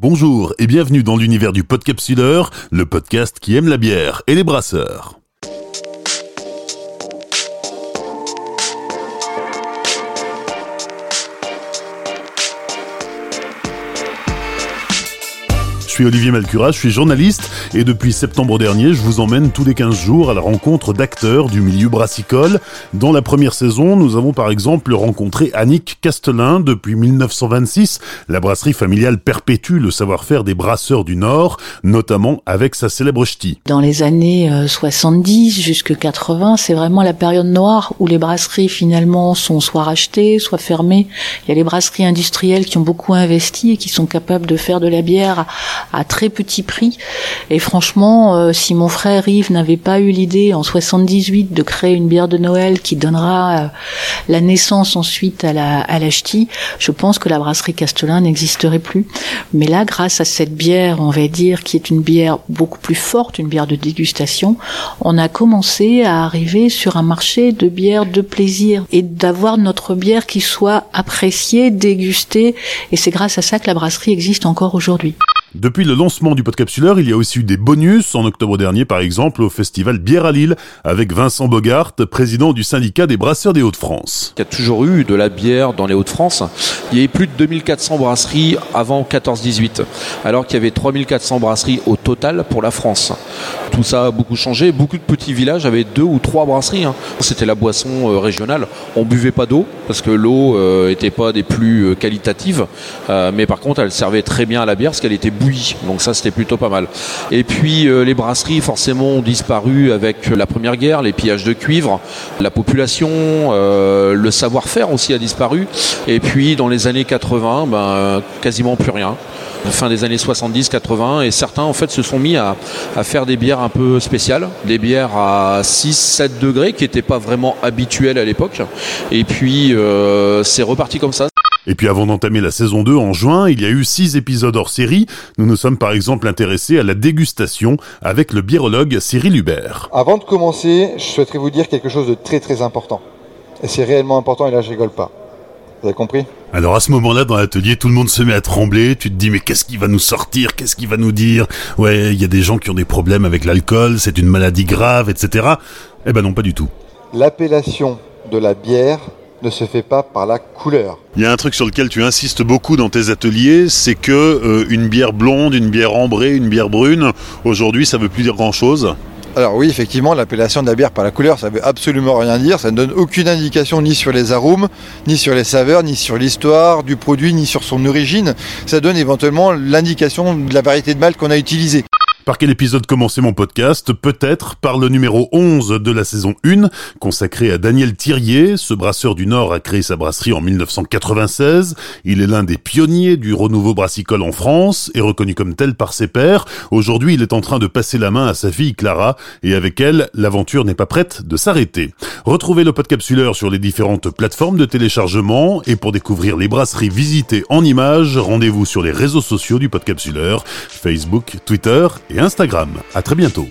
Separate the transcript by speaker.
Speaker 1: Bonjour et bienvenue dans l'univers du Podcapsuleur, le podcast qui aime la bière et les brasseurs. Suis Olivier Malcura, je suis journaliste et depuis septembre dernier, je vous emmène tous les 15 jours à la rencontre d'acteurs du milieu brassicole. Dans la première saison, nous avons par exemple rencontré Annick Castelin. Depuis 1926, la brasserie familiale perpétue le savoir-faire des brasseurs du Nord, notamment avec sa célèbre ch'ti.
Speaker 2: Dans les années 70 jusque 80, c'est vraiment la période noire où les brasseries finalement sont soit rachetées, soit fermées. Il y a les brasseries industrielles qui ont beaucoup investi et qui sont capables de faire de la bière à très petit prix. Et franchement, euh, si mon frère Yves n'avait pas eu l'idée en 78 de créer une bière de Noël qui donnera euh, la naissance ensuite à la, à la je pense que la brasserie Castelin n'existerait plus. Mais là, grâce à cette bière, on va dire, qui est une bière beaucoup plus forte, une bière de dégustation, on a commencé à arriver sur un marché de bières de plaisir et d'avoir notre bière qui soit appréciée, dégustée. Et c'est grâce à ça que la brasserie existe encore aujourd'hui.
Speaker 1: Depuis le lancement du podcapsuleur, il y a aussi eu des bonus en octobre dernier par exemple au festival Bière à Lille avec Vincent Bogart, président du syndicat des brasseurs des Hauts-de-France.
Speaker 3: Il y a toujours eu de la bière dans les Hauts-de-France. Il y avait plus de 2400 brasseries avant 14-18 alors qu'il y avait 3400 brasseries au total pour la France. Tout ça a beaucoup changé. Beaucoup de petits villages avaient deux ou trois brasseries. Hein. C'était la boisson euh, régionale. On buvait pas d'eau parce que l'eau n'était euh, pas des plus euh, qualitatives, mais par contre elle servait très bien à la bière parce qu'elle était bouillie. Donc ça c'était plutôt pas mal. Et puis les brasseries forcément ont disparu avec la première guerre, les pillages de cuivre, la population, le savoir-faire aussi a disparu. Et puis dans les années 80, ben, quasiment plus rien fin des années 70-80 et certains en fait se sont mis à, faire des bières un peu spéciales, des bières à 6-7 degrés qui n'étaient pas vraiment habituelles à l'époque et puis euh, c'est reparti comme ça.
Speaker 1: Et puis avant d'entamer la saison 2 en juin, il y a eu 6 épisodes hors série. Nous nous sommes par exemple intéressés à la dégustation avec le biérologue Cyril Hubert.
Speaker 4: Avant de commencer, je souhaiterais vous dire quelque chose de très très important. Et c'est réellement important et là je rigole pas. Vous avez compris?
Speaker 1: Alors à ce moment-là, dans l'atelier, tout le monde se met à trembler. Tu te dis, mais qu'est-ce qu'il va nous sortir? Qu'est-ce qu'il va nous dire? Ouais, il y a des gens qui ont des problèmes avec l'alcool, c'est une maladie grave, etc. Eh ben non, pas du tout.
Speaker 4: L'appellation de la bière ne se fait pas par la couleur.
Speaker 1: Il y a un truc sur lequel tu insistes beaucoup dans tes ateliers, c'est que euh, une bière blonde, une bière ambrée, une bière brune, aujourd'hui, ça veut plus dire grand-chose.
Speaker 4: Alors oui, effectivement, l'appellation de la bière par la couleur, ça veut absolument rien dire. Ça ne donne aucune indication ni sur les arômes, ni sur les saveurs, ni sur l'histoire du produit, ni sur son origine. Ça donne éventuellement l'indication de la variété de malt qu'on a utilisée.
Speaker 1: Par quel épisode commencer mon podcast? Peut-être par le numéro 11 de la saison 1, consacré à Daniel Thirier. Ce brasseur du Nord a créé sa brasserie en 1996. Il est l'un des pionniers du renouveau brassicole en France et reconnu comme tel par ses pairs. Aujourd'hui, il est en train de passer la main à sa fille Clara et avec elle, l'aventure n'est pas prête de s'arrêter. Retrouvez le podcapsuleur sur les différentes plateformes de téléchargement et pour découvrir les brasseries visitées en images, rendez-vous sur les réseaux sociaux du podcapsuleur, Facebook, Twitter Instagram. À très bientôt.